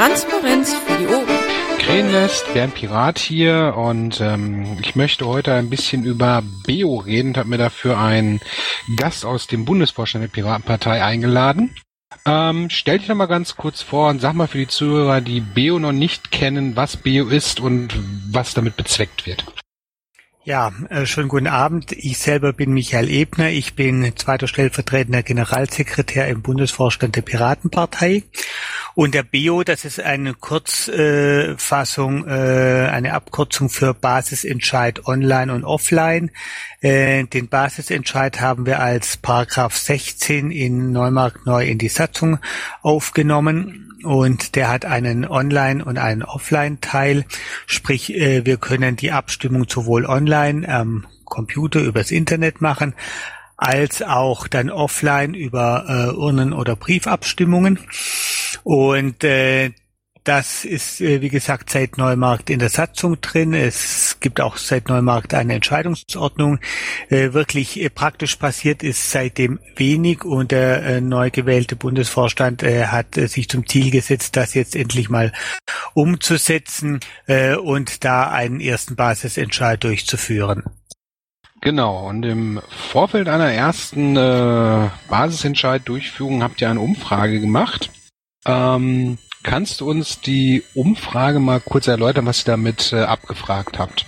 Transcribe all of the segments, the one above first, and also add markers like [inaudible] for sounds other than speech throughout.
Transparenz für die Ohren. Krähennest, Bernd Pirat hier und ähm, ich möchte heute ein bisschen über Beo reden und habe mir dafür einen Gast aus dem Bundesvorstand der Piratenpartei eingeladen. Ähm, stell dich doch mal ganz kurz vor und sag mal für die Zuhörer, die Beo noch nicht kennen, was Beo ist und was damit bezweckt wird. Ja, äh, schönen guten Abend. Ich selber bin Michael Ebner. Ich bin zweiter stellvertretender Generalsekretär im Bundesvorstand der Piratenpartei. Und der BEO, das ist eine Kurzfassung, äh, eine Abkürzung für Basisentscheid online und offline. Äh, den Basisentscheid haben wir als Paragraph 16 in Neumarkt neu in die Satzung aufgenommen und der hat einen Online- und einen Offline-Teil. Sprich, äh, wir können die Abstimmung sowohl online am Computer übers Internet machen, als auch dann offline über äh, Urnen- oder Briefabstimmungen. Und äh, das ist, äh, wie gesagt, seit Neumarkt in der Satzung drin. Es gibt auch seit Neumarkt eine Entscheidungsordnung. Äh, wirklich äh, praktisch passiert ist seitdem wenig und der neu gewählte Bundesvorstand hat sich zum Ziel gesetzt, das jetzt endlich mal umzusetzen und da einen ersten Basisentscheid durchzuführen. Genau, und im Vorfeld einer ersten Basisentscheid-Durchführung habt ihr eine Umfrage gemacht. Ähm, Kannst du uns die Umfrage mal kurz erläutern, was ihr damit äh, abgefragt habt?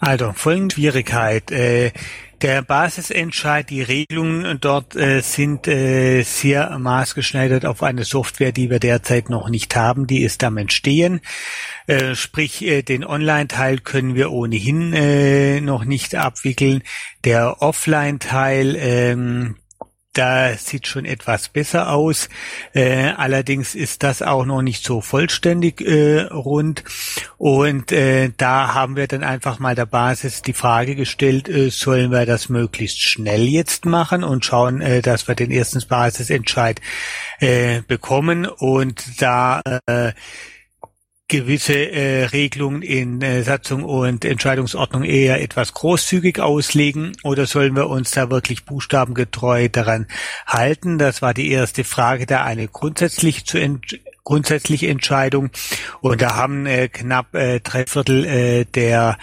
Also, folgende Schwierigkeit. Äh, der Basisentscheid, die Regelungen dort äh, sind äh, sehr maßgeschneidert auf eine Software, die wir derzeit noch nicht haben. Die ist am Entstehen. Äh, sprich, äh, den Online-Teil können wir ohnehin äh, noch nicht abwickeln. Der Offline-Teil, ähm, da sieht schon etwas besser aus. Äh, allerdings ist das auch noch nicht so vollständig äh, rund. Und äh, da haben wir dann einfach mal der Basis die Frage gestellt, äh, sollen wir das möglichst schnell jetzt machen und schauen, äh, dass wir den ersten Basisentscheid äh, bekommen. Und da äh, gewisse äh, Regelungen in äh, Satzung und Entscheidungsordnung eher etwas großzügig auslegen oder sollen wir uns da wirklich buchstabengetreu daran halten? Das war die erste Frage, da eine grundsätzlich zu ent grundsätzliche Entscheidung und da haben äh, knapp äh, drei Viertel äh, der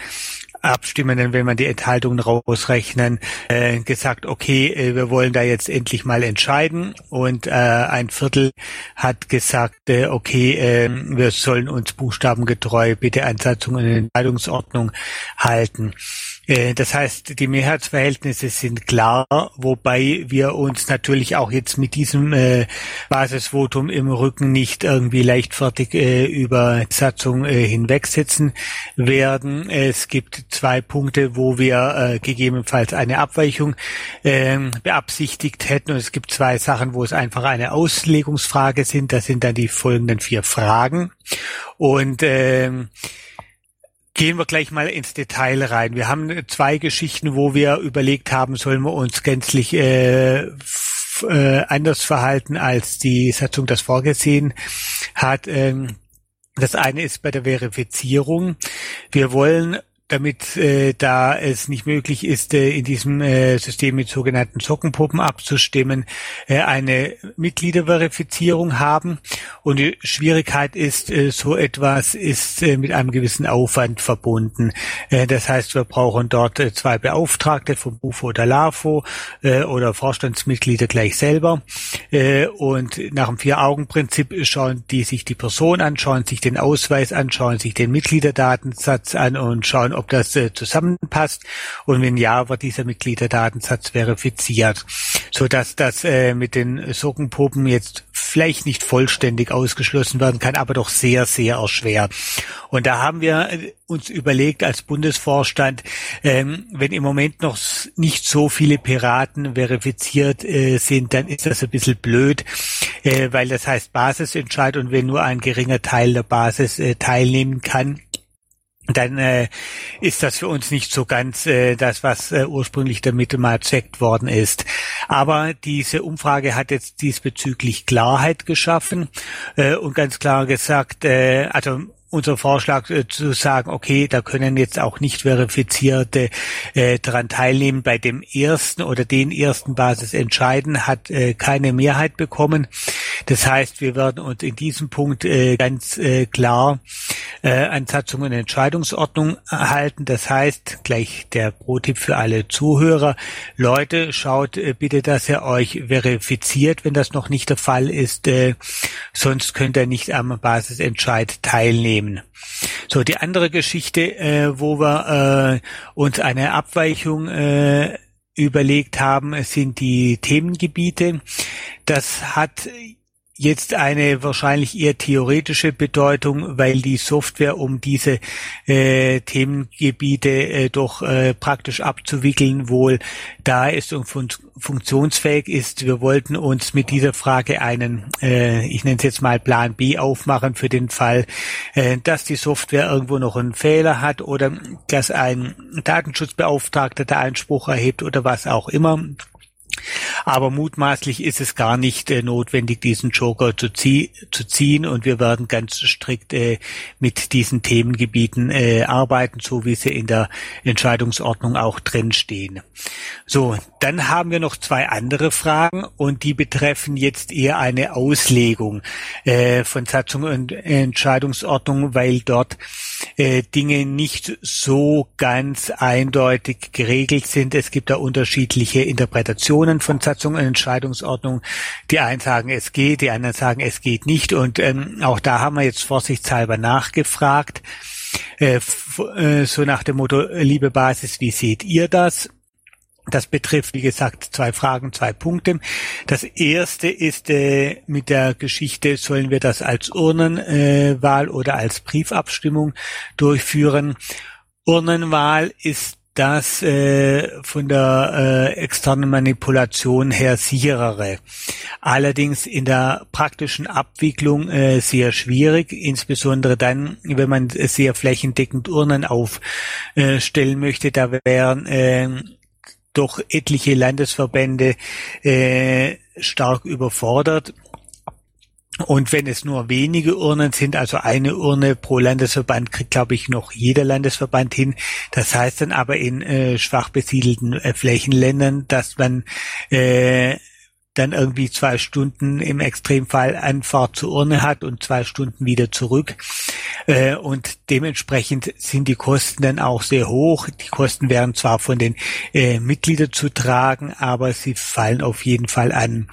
Abstimmenden, wenn man die Enthaltungen rausrechnen, äh, gesagt, okay, äh, wir wollen da jetzt endlich mal entscheiden. Und äh, ein Viertel hat gesagt, äh, okay, äh, wir sollen uns buchstabengetreu bitte an Satzung und Entscheidungsordnung halten. Äh, das heißt, die Mehrheitsverhältnisse sind klar, wobei wir uns natürlich auch jetzt mit diesem äh, Basisvotum im Rücken nicht irgendwie leichtfertig äh, über Satzung äh, hinwegsetzen werden. Es gibt zwei Punkte, wo wir äh, gegebenenfalls eine Abweichung äh, beabsichtigt hätten. Und es gibt zwei Sachen, wo es einfach eine Auslegungsfrage sind. Das sind dann die folgenden vier Fragen. Und äh, Gehen wir gleich mal ins Detail rein. Wir haben zwei Geschichten, wo wir überlegt haben, sollen wir uns gänzlich äh, äh, anders verhalten, als die Satzung das vorgesehen hat. Ähm, das eine ist bei der Verifizierung. Wir wollen damit äh, da es nicht möglich ist, äh, in diesem äh, System mit sogenannten Sockenpuppen abzustimmen, äh, eine Mitgliederverifizierung haben. Und die Schwierigkeit ist, äh, so etwas ist äh, mit einem gewissen Aufwand verbunden. Äh, das heißt, wir brauchen dort äh, zwei Beauftragte vom BUFO oder LAFO äh, oder Vorstandsmitglieder gleich selber. Äh, und nach dem Vier-Augen-Prinzip schauen die sich die Person an, schauen sich den Ausweis an, schauen sich den Mitgliederdatensatz an und schauen, ob das äh, zusammenpasst und wenn ja, wird dieser Mitgliederdatensatz verifiziert, so dass das äh, mit den Sockenpuppen jetzt vielleicht nicht vollständig ausgeschlossen werden kann, aber doch sehr, sehr erschwert. Und da haben wir äh, uns überlegt als Bundesvorstand, ähm, wenn im Moment noch nicht so viele Piraten verifiziert äh, sind, dann ist das ein bisschen blöd, äh, weil das heißt Basisentscheid und wenn nur ein geringer Teil der Basis äh, teilnehmen kann, dann äh, ist das für uns nicht so ganz äh, das, was äh, ursprünglich damit mal checkt worden ist. Aber diese Umfrage hat jetzt diesbezüglich Klarheit geschaffen äh, und ganz klar gesagt, äh, also unser Vorschlag äh, zu sagen, okay, da können jetzt auch nicht verifizierte äh, daran teilnehmen. Bei dem ersten oder den ersten Basis entscheiden hat äh, keine Mehrheit bekommen. Das heißt, wir werden uns in diesem Punkt äh, ganz äh, klar äh, an Satzung und Entscheidungsordnung halten. Das heißt, gleich der Pro-Tipp für alle Zuhörer. Leute, schaut äh, bitte, dass ihr euch verifiziert, wenn das noch nicht der Fall ist. Äh, sonst könnt ihr nicht am Basisentscheid teilnehmen. So, die andere Geschichte, äh, wo wir äh, uns eine Abweichung äh, überlegt haben, sind die Themengebiete. Das hat jetzt eine wahrscheinlich eher theoretische Bedeutung, weil die Software, um diese äh, Themengebiete äh, doch äh, praktisch abzuwickeln, wohl da ist und fun funktionsfähig ist. Wir wollten uns mit dieser Frage einen, äh, ich nenne es jetzt mal Plan B aufmachen für den Fall, äh, dass die Software irgendwo noch einen Fehler hat oder dass ein Datenschutzbeauftragter da Einspruch erhebt oder was auch immer. Aber mutmaßlich ist es gar nicht äh, notwendig, diesen Joker zu, zie zu, ziehen und wir werden ganz strikt äh, mit diesen Themengebieten äh, arbeiten, so wie sie in der Entscheidungsordnung auch drinstehen. So, dann haben wir noch zwei andere Fragen und die betreffen jetzt eher eine Auslegung äh, von Satzung und Entscheidungsordnung, weil dort äh, Dinge nicht so ganz eindeutig geregelt sind. Es gibt da unterschiedliche Interpretationen von Satzung und Entscheidungsordnung. Die einen sagen, es geht, die anderen sagen, es geht nicht. Und ähm, auch da haben wir jetzt vorsichtshalber nachgefragt. Äh, äh so nach dem Motto, liebe Basis, wie seht ihr das? Das betrifft, wie gesagt, zwei Fragen, zwei Punkte. Das erste ist äh, mit der Geschichte, sollen wir das als Urnenwahl äh, oder als Briefabstimmung durchführen? Urnenwahl ist das äh, von der äh, externen Manipulation her sicherere. Allerdings in der praktischen Abwicklung äh, sehr schwierig, insbesondere dann, wenn man sehr flächendeckend Urnen aufstellen möchte. Da wären äh, doch etliche Landesverbände äh, stark überfordert. Und wenn es nur wenige Urnen sind, also eine Urne pro Landesverband, kriegt, glaube ich, noch jeder Landesverband hin. Das heißt dann aber in äh, schwach besiedelten äh, Flächenländern, dass man äh, dann irgendwie zwei Stunden im Extremfall Anfahrt zur Urne hat und zwei Stunden wieder zurück. Äh, und dementsprechend sind die Kosten dann auch sehr hoch. Die Kosten werden zwar von den äh, Mitgliedern zu tragen, aber sie fallen auf jeden Fall an.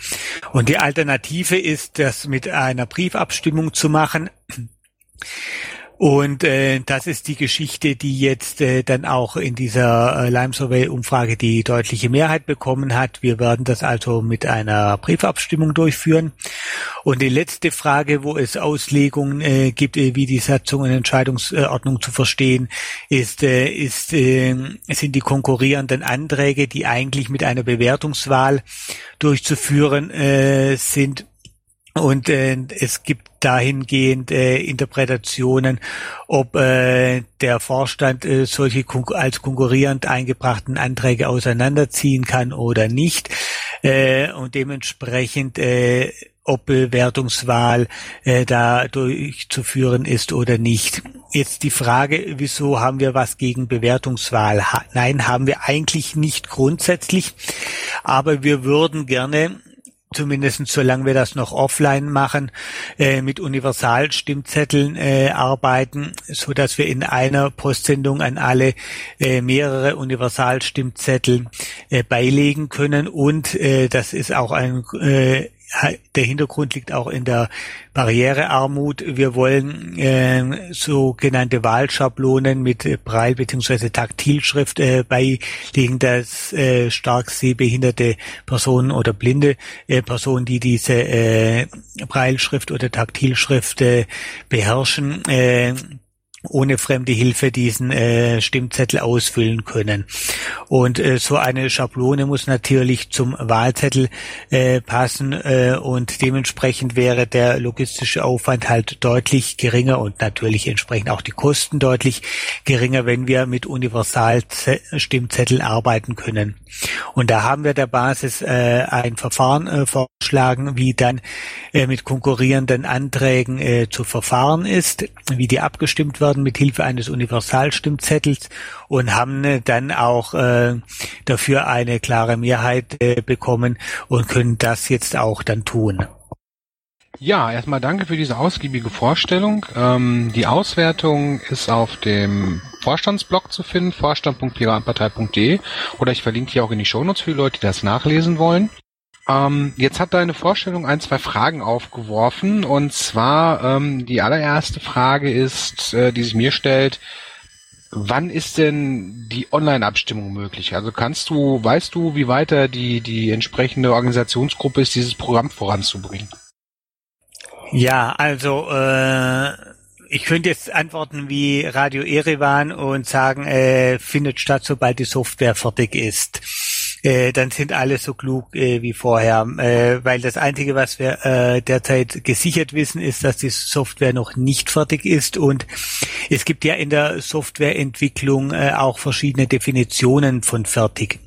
Und die Alternative ist, das mit einer Briefabstimmung zu machen. Und äh, das ist die Geschichte, die jetzt äh, dann auch in dieser äh, Lime Survey Umfrage die deutliche Mehrheit bekommen hat. Wir werden das also mit einer Briefabstimmung durchführen. Und die letzte Frage, wo es Auslegungen äh, gibt, äh, wie die Satzung und Entscheidungsordnung zu verstehen, ist, äh, ist äh, sind die konkurrierenden Anträge, die eigentlich mit einer Bewertungswahl durchzuführen äh, sind und äh, es gibt dahingehend äh, Interpretationen, ob äh, der Vorstand äh, solche kon als konkurrierend eingebrachten Anträge auseinanderziehen kann oder nicht. Äh, und dementsprechend äh, ob Bewertungswahl äh, da durchzuführen ist oder nicht. Jetzt die Frage, wieso haben wir was gegen Bewertungswahl? Ha Nein, haben wir eigentlich nicht grundsätzlich, aber wir würden gerne zumindest solange wir das noch offline machen, äh, mit Universalstimmzetteln äh, arbeiten, so dass wir in einer Postsendung an alle äh, mehrere Universalstimmzettel äh, beilegen können. Und äh, das ist auch ein äh, der Hintergrund liegt auch in der Barrierearmut. Wir wollen äh, sogenannte Wahlschablonen mit Braille bzw. Taktilschrift äh, beilegen, dass äh, stark sehbehinderte Personen oder blinde äh, Personen, die diese äh, Brailleschrift oder Taktilschrift äh, beherrschen, äh, ohne fremde Hilfe diesen äh, Stimmzettel ausfüllen können. Und äh, so eine Schablone muss natürlich zum Wahlzettel äh, passen äh, und dementsprechend wäre der logistische Aufwand halt deutlich geringer und natürlich entsprechend auch die Kosten deutlich geringer, wenn wir mit Universalstimmzetteln arbeiten können. Und da haben wir der Basis äh, ein Verfahren äh, vorgeschlagen, wie dann äh, mit konkurrierenden Anträgen äh, zu verfahren ist, wie die abgestimmt werden worden mit Hilfe eines Universalstimmzettels und haben äh, dann auch äh, dafür eine klare Mehrheit äh, bekommen und können das jetzt auch dann tun. Ja, erstmal danke für diese ausgiebige Vorstellung. Ähm, die Auswertung ist auf dem Vorstandsblog zu finden, vorstand.piratenpartei.de oder ich verlinke hier auch in die Shownotes für die Leute, die das nachlesen wollen. Ähm, jetzt hat deine Vorstellung ein, zwei Fragen aufgeworfen und zwar ähm, die allererste Frage ist, äh, die sich mir stellt, wann ist denn die Online-Abstimmung möglich? Also kannst du, weißt du, wie weiter die, die entsprechende Organisationsgruppe ist, dieses Programm voranzubringen? Ja, also äh, ich könnte jetzt antworten wie Radio Erevan und sagen, äh, findet statt, sobald die Software fertig ist. Äh, dann sind alle so klug äh, wie vorher. Äh, weil das Einzige, was wir äh, derzeit gesichert wissen, ist, dass die Software noch nicht fertig ist. Und es gibt ja in der Softwareentwicklung äh, auch verschiedene Definitionen von fertig.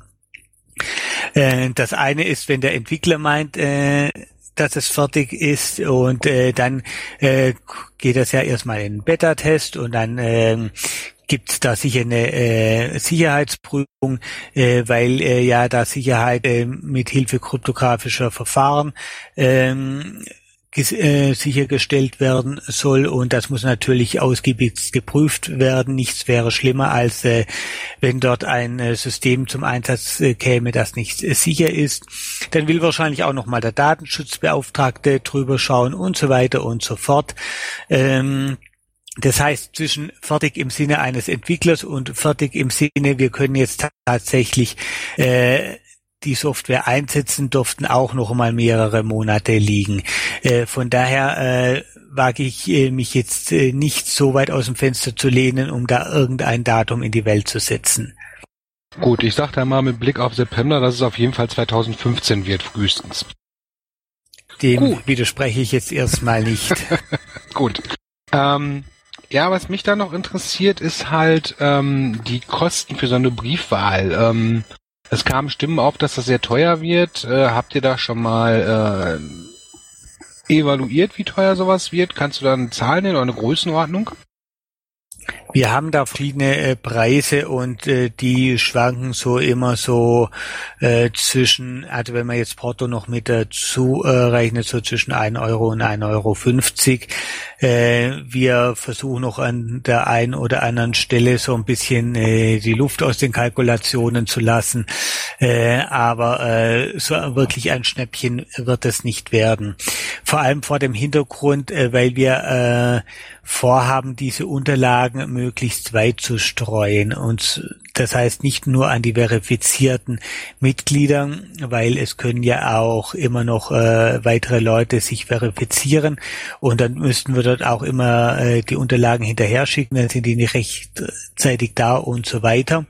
Äh, das eine ist, wenn der Entwickler meint, äh, dass es fertig ist und äh, dann äh, geht das ja erstmal in Beta-Test und dann äh, gibt es da sicher eine äh, Sicherheitsprüfung, äh, weil äh, ja da Sicherheit äh, mit Hilfe kryptografischer Verfahren ähm, äh, sichergestellt werden soll und das muss natürlich ausgiebig geprüft werden. Nichts wäre schlimmer, als äh, wenn dort ein äh, System zum Einsatz äh, käme, das nicht äh, sicher ist. Dann will wahrscheinlich auch nochmal der Datenschutzbeauftragte drüber schauen und so weiter und so fort. Ähm, das heißt, zwischen fertig im Sinne eines Entwicklers und fertig im Sinne, wir können jetzt tatsächlich äh, die Software einsetzen, durften auch noch mal mehrere Monate liegen. Äh, von daher äh, wage ich äh, mich jetzt äh, nicht so weit aus dem Fenster zu lehnen, um da irgendein Datum in die Welt zu setzen. Gut, ich sage da mal mit Blick auf September, dass es auf jeden Fall 2015 wird, frühestens. Dem Gut. widerspreche ich jetzt erstmal nicht. [laughs] Gut. Ähm, ja, was mich da noch interessiert, ist halt ähm, die Kosten für so eine Briefwahl. Ähm, es kamen Stimmen auf, dass das sehr teuer wird. Äh, habt ihr da schon mal äh, evaluiert, wie teuer sowas wird? Kannst du da eine Zahl nennen oder eine Größenordnung? Wir haben da verschiedene äh, Preise und äh, die schwanken so immer so äh, zwischen, also wenn man jetzt Porto noch mit dazu äh, rechnet, so zwischen 1 Euro und 1,50 Euro. 50. Äh, wir versuchen noch an der einen oder anderen Stelle so ein bisschen äh, die Luft aus den Kalkulationen zu lassen, äh, aber äh, so wirklich ein Schnäppchen wird es nicht werden. Vor allem vor dem Hintergrund, äh, weil wir äh, vorhaben, diese Unterlagen möglichst weit zu streuen. Und das heißt nicht nur an die verifizierten Mitglieder, weil es können ja auch immer noch äh, weitere Leute sich verifizieren und dann müssten wir dort auch immer äh, die Unterlagen hinterher schicken, dann sind die nicht rechtzeitig da und so weiter.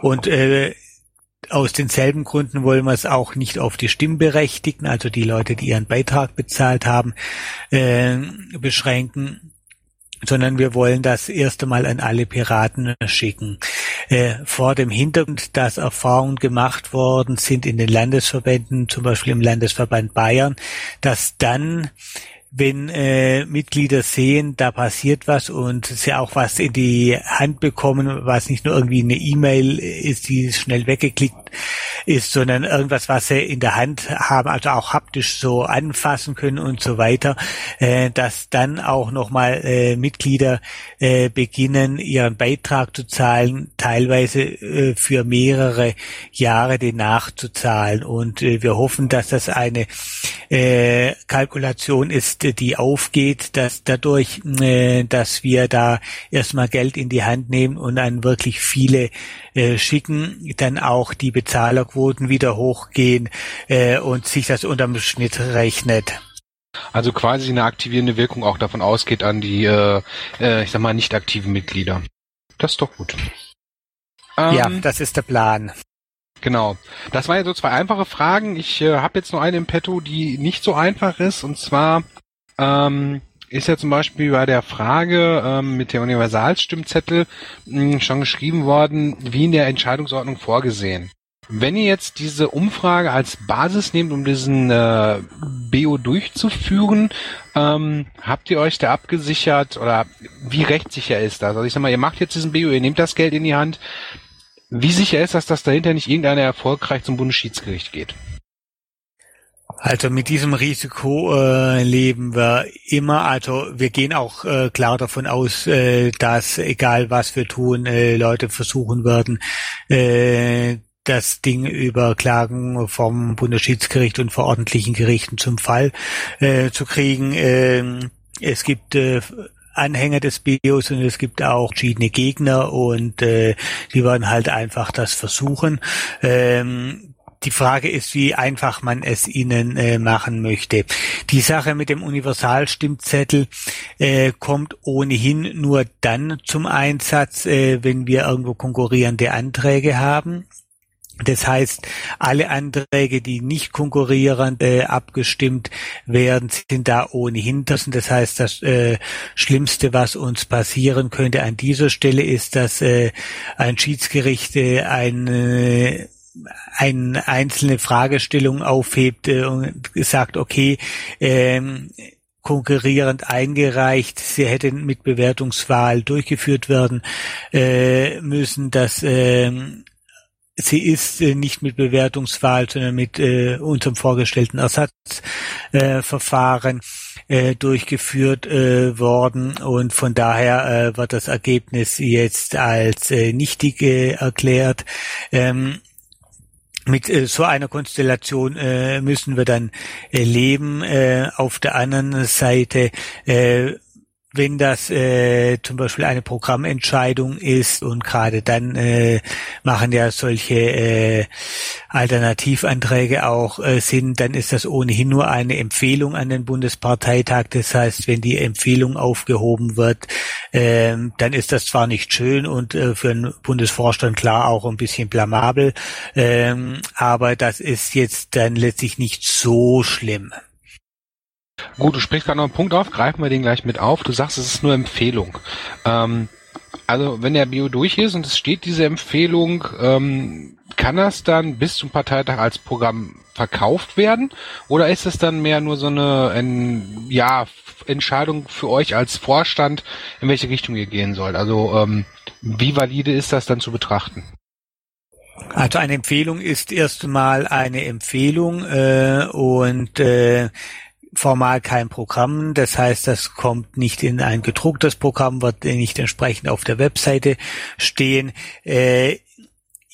Und äh, aus denselben Gründen wollen wir es auch nicht auf die Stimmberechtigten, also die Leute, die ihren Beitrag bezahlt haben, äh, beschränken sondern wir wollen das erste Mal an alle Piraten schicken. Äh, vor dem Hintergrund, dass Erfahrungen gemacht worden sind in den Landesverbänden, zum Beispiel im Landesverband Bayern, dass dann wenn äh, Mitglieder sehen, da passiert was und sie auch was in die Hand bekommen, was nicht nur irgendwie eine E-Mail ist, die schnell weggeklickt ist, sondern irgendwas, was sie in der Hand haben, also auch haptisch so anfassen können und so weiter, äh, dass dann auch nochmal äh, Mitglieder äh, beginnen, ihren Beitrag zu zahlen, teilweise äh, für mehrere Jahre den nachzuzahlen. Und äh, wir hoffen, dass das eine äh, Kalkulation ist, die aufgeht, dass dadurch, äh, dass wir da erstmal Geld in die Hand nehmen und dann wirklich viele äh, schicken, dann auch die Bezahlerquoten wieder hochgehen äh, und sich das unterm Schnitt rechnet. Also quasi eine aktivierende Wirkung auch davon ausgeht an die, äh, äh, ich sag mal, nicht aktiven Mitglieder. Das ist doch gut. Ähm, ja, das ist der Plan. Genau. Das waren ja so zwei einfache Fragen. Ich äh, habe jetzt noch eine im Petto, die nicht so einfach ist. Und zwar ähm, ist ja zum Beispiel bei der Frage ähm, mit der Universalstimmzettel mh, hm, schon geschrieben worden, wie in der Entscheidungsordnung vorgesehen. Wenn ihr jetzt diese Umfrage als Basis nehmt, um diesen äh, BO durchzuführen, ähm, habt ihr euch da abgesichert oder wie rechtssicher ist das? Also ich sag mal, ihr macht jetzt diesen BO, ihr nehmt das Geld in die Hand. Wie sicher ist das, dass dahinter nicht irgendeiner erfolgreich zum Bundesschiedsgericht geht? Also mit diesem Risiko äh, leben wir immer. Also wir gehen auch äh, klar davon aus, äh, dass egal was wir tun, äh, Leute versuchen werden, äh, das Ding über Klagen vom Bundesschiedsgericht und vor ordentlichen Gerichten zum Fall äh, zu kriegen. Ähm, es gibt äh, Anhänger des BIOS und es gibt auch verschiedene Gegner und äh, die werden halt einfach das versuchen. Ähm, die Frage ist, wie einfach man es ihnen äh, machen möchte. Die Sache mit dem Universalstimmzettel äh, kommt ohnehin nur dann zum Einsatz, äh, wenn wir irgendwo konkurrierende Anträge haben. Das heißt, alle Anträge, die nicht konkurrierend äh, abgestimmt werden, sind da ohnehin draußen. Das heißt, das äh, Schlimmste, was uns passieren könnte an dieser Stelle, ist, dass äh, ein Schiedsgericht äh, ein äh, eine einzelne Fragestellung aufhebt äh, und sagt, okay, ähm, konkurrierend eingereicht, sie hätten mit Bewertungswahl durchgeführt werden äh, müssen, dass ähm, sie ist äh, nicht mit Bewertungswahl, sondern mit äh, unserem vorgestellten Ersatzverfahren äh, äh, durchgeführt äh, worden und von daher äh, wird das Ergebnis jetzt als äh, nichtig äh, erklärt. Ähm, mit äh, so einer Konstellation äh, müssen wir dann äh, leben. Äh, auf der anderen Seite äh, wenn das äh, zum Beispiel eine Programmentscheidung ist und gerade dann äh, machen ja solche äh, Alternativanträge auch äh, Sinn, dann ist das ohnehin nur eine Empfehlung an den Bundesparteitag. Das heißt, wenn die Empfehlung aufgehoben wird, äh, dann ist das zwar nicht schön und äh, für den Bundesvorstand klar auch ein bisschen blamabel, äh, aber das ist jetzt dann letztlich nicht so schlimm. Gut, du sprichst gerade noch einen Punkt auf, greifen wir den gleich mit auf. Du sagst, es ist nur Empfehlung. Ähm, also wenn der Bio durch ist und es steht diese Empfehlung, ähm, kann das dann bis zum Parteitag als Programm verkauft werden? Oder ist es dann mehr nur so eine ein, ja, Entscheidung für euch als Vorstand, in welche Richtung ihr gehen sollt? Also ähm, wie valide ist das dann zu betrachten? Also eine Empfehlung ist erstmal eine Empfehlung äh, und äh, formal kein Programm. Das heißt, das kommt nicht in ein gedrucktes Programm, wird nicht entsprechend auf der Webseite stehen. Äh,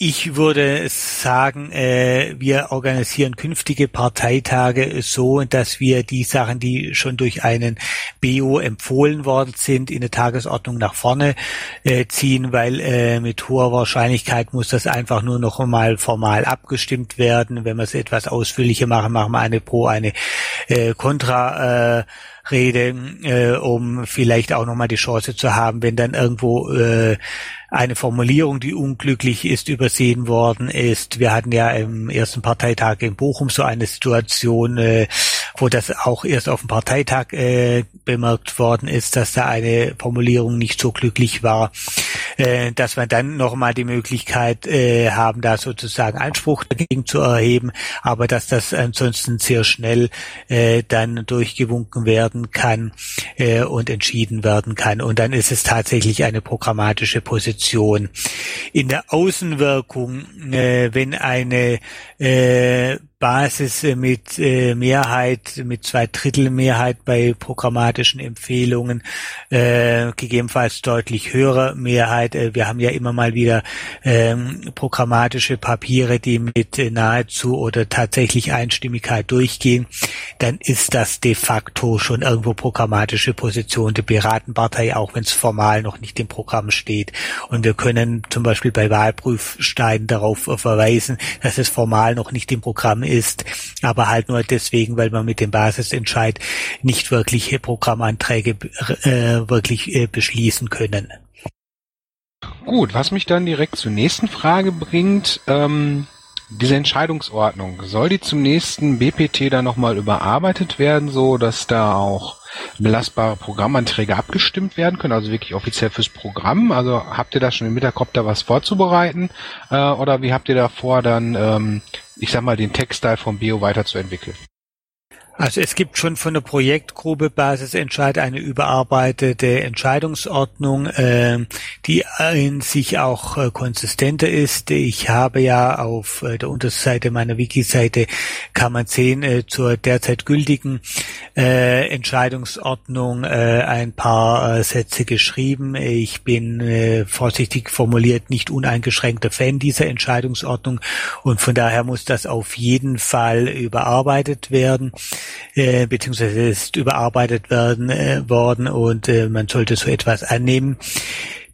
ich würde sagen, äh, wir organisieren künftige Parteitage so, dass wir die Sachen, die schon durch einen BO empfohlen worden sind, in der Tagesordnung nach vorne äh, ziehen, weil äh, mit hoher Wahrscheinlichkeit muss das einfach nur noch einmal formal abgestimmt werden. Wenn wir es etwas ausführlicher machen, machen wir eine Pro, eine äh, Contra. Äh, Rede, äh, um vielleicht auch nochmal die Chance zu haben, wenn dann irgendwo äh, eine Formulierung, die unglücklich ist, übersehen worden ist. Wir hatten ja im ersten Parteitag in Bochum so eine Situation, äh, wo das auch erst auf dem Parteitag äh, bemerkt worden ist, dass da eine Formulierung nicht so glücklich war, äh, dass wir dann nochmal die Möglichkeit äh, haben, da sozusagen Einspruch dagegen zu erheben, aber dass das ansonsten sehr schnell äh, dann durchgewunken werden kann äh, und entschieden werden kann. Und dann ist es tatsächlich eine programmatische Position. In der Außenwirkung, äh, wenn eine äh, Basis mit äh, Mehrheit, mit zwei Drittel Mehrheit bei programmatischen Empfehlungen, äh, gegebenenfalls deutlich höhere Mehrheit. Äh, wir haben ja immer mal wieder ähm, programmatische Papiere, die mit äh, nahezu oder tatsächlich Einstimmigkeit durchgehen. Dann ist das de facto schon irgendwo programmatische Position der Piratenpartei, auch wenn es formal noch nicht im Programm steht. Und wir können zum Beispiel bei Wahlprüfsteinen darauf verweisen, dass es formal noch nicht im Programm ist, aber halt nur deswegen, weil man mit dem Basisentscheid nicht wirklich Programmanträge äh, wirklich äh, beschließen können. Gut, was mich dann direkt zur nächsten Frage bringt, ähm, diese Entscheidungsordnung, soll die zum nächsten BPT dann nochmal überarbeitet werden, so dass da auch belastbare Programmanträge abgestimmt werden können, also wirklich offiziell fürs Programm? Also habt ihr da schon im Hinterkopf da was vorzubereiten? Äh, oder wie habt ihr da vor, dann ähm, ich sag mal, den Textstyle vom Bio weiterzuentwickeln? Also es gibt schon von der Projektgruppe Basisentscheid eine überarbeitete Entscheidungsordnung, äh, die in sich auch äh, konsistenter ist. Ich habe ja auf äh, der Unterseite meiner Wiki-Seite kann man sehen äh, zur derzeit gültigen äh, Entscheidungsordnung äh, ein paar Sätze geschrieben. Ich bin vorsichtig formuliert nicht uneingeschränkter Fan dieser Entscheidungsordnung und von daher muss das auf jeden Fall überarbeitet werden äh, beziehungsweise ist überarbeitet werden äh, worden und äh, man sollte so etwas annehmen.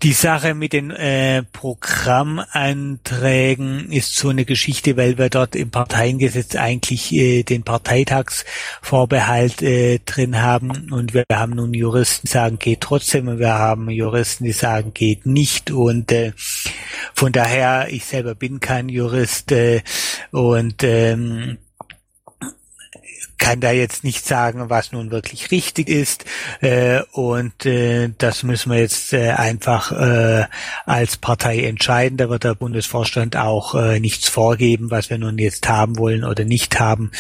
Die Sache mit den äh, Programmanträgen ist so eine Geschichte, weil wir dort im Parteiengesetz eigentlich äh, den Parteitagsvorbehalt äh, drin haben und wir haben nun Juristen, die sagen, geht trotzdem und wir haben Juristen, die sagen, geht nicht und äh, von daher, ich selber bin kein Jurist äh, und ähm, kann da jetzt nicht sagen, was nun wirklich richtig ist. Äh, und äh, das müssen wir jetzt äh, einfach äh, als Partei entscheiden. Da wird der Bundesvorstand auch äh, nichts vorgeben, was wir nun jetzt haben wollen oder nicht haben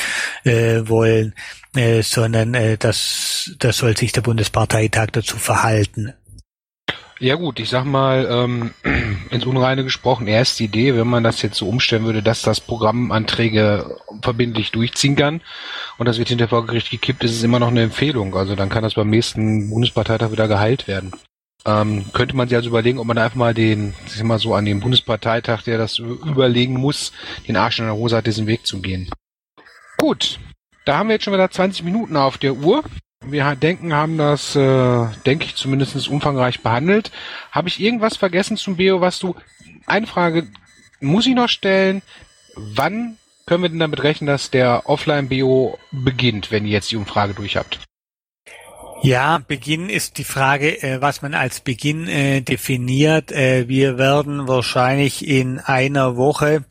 äh, wollen, äh, sondern äh, das, das soll sich der Bundesparteitag dazu verhalten. Ja gut, ich sag mal, ähm, [clears throat] ins Unreine gesprochen, erste Idee, wenn man das jetzt so umstellen würde, dass das Programmanträge verbindlich durchziehen kann und das wird hinter vor Gericht gekippt, ist es immer noch eine Empfehlung. Also dann kann das beim nächsten Bundesparteitag wieder geheilt werden. Ähm, könnte man sich also überlegen, ob man einfach mal den, ich sag mal so, an den Bundesparteitag, der das überlegen muss, den Arsch in der Hose hat, diesen Weg zu gehen. Gut, da haben wir jetzt schon wieder 20 Minuten auf der Uhr. Wir denken, haben das, äh, denke ich, zumindest umfangreich behandelt. Habe ich irgendwas vergessen zum Bio, was du... Eine Frage muss ich noch stellen. Wann können wir denn damit rechnen, dass der Offline-BO beginnt, wenn ihr jetzt die Umfrage durch habt? Ja, Beginn ist die Frage, äh, was man als Beginn äh, definiert. Äh, wir werden wahrscheinlich in einer Woche,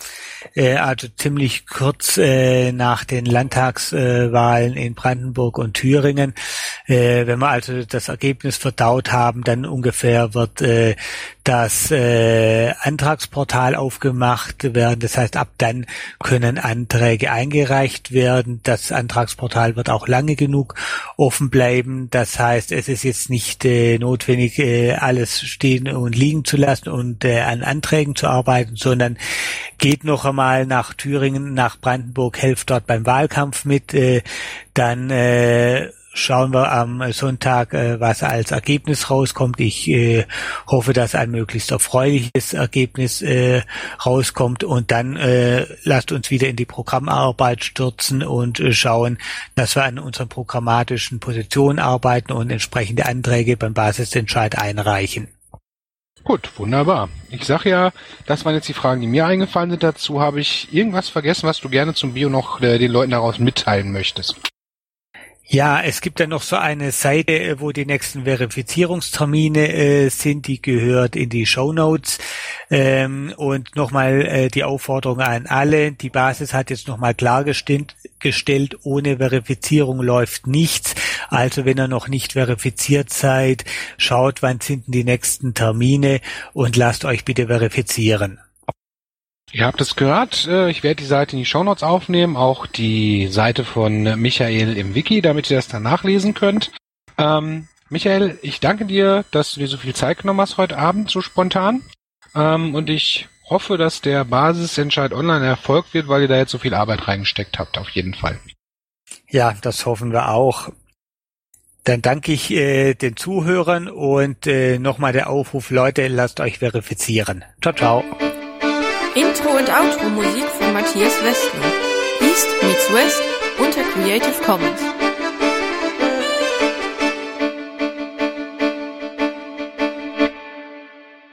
äh, also ziemlich kurz äh, nach den Landtagswahlen in Brandenburg und Thüringen, äh, wenn wir also das Ergebnis verdaut haben, dann ungefähr wird das Antragsportal aufgemacht werden. Das heißt, ab dann können Anträge eingereicht werden. Das Antragsportal wird auch lange genug offen bleiben das heißt, es ist jetzt nicht äh, notwendig, äh, alles stehen und liegen zu lassen und äh, an Anträgen zu arbeiten, sondern geht noch einmal nach Thüringen, nach Brandenburg, helft dort beim Wahlkampf mit, äh, dann äh, schauen wir am Sonntag, äh, was als Ergebnis rauskommt. Ich äh, hoffe, dass ein möglichst erfreuliches Ergebnis äh, rauskommt und dann äh, lasst uns wieder in die Programmarbeit stürzen und äh, schauen, dass wir an unseren programmatischen Positionen arbeiten und entsprechende Anträge beim Basisentscheid einreichen. Gut, wunderbar. Ich sag ja, das waren jetzt die Fragen, die mir eingefallen sind. Dazu habe ich irgendwas vergessen, was du gerne zum Bio noch äh, den Leuten daraus mitteilen möchtest. Ja, es gibt ja noch so eine Seite, äh, wo die nächsten Verifizierungstermine äh, sind, die gehört in die Show Notes. Ähm, und nochmal äh, die Aufforderung an alle. Die Basis hat jetzt nochmal klargestellt, gestellt, ohne Verifizierung läuft nichts. Also wenn ihr noch nicht verifiziert seid, schaut, wann sind die nächsten Termine und lasst euch bitte verifizieren. Ihr habt es gehört, äh, ich werde die Seite in die Shownotes aufnehmen, auch die Seite von Michael im Wiki, damit ihr das dann nachlesen könnt. Ähm, Michael, ich danke dir, dass du dir so viel Zeit genommen hast heute Abend, so spontan. Ähm, und ich hoffe, dass der Basisentscheid online Erfolg wird, weil ihr da jetzt so viel Arbeit reingesteckt habt, auf jeden Fall. Ja, das hoffen wir auch. Dann danke ich äh, den Zuhörern und äh, nochmal der Aufruf, Leute, lasst euch verifizieren. Ciao, ciao. Intro und Outro Musik von Matthias Westner. East meets West unter Creative Commons.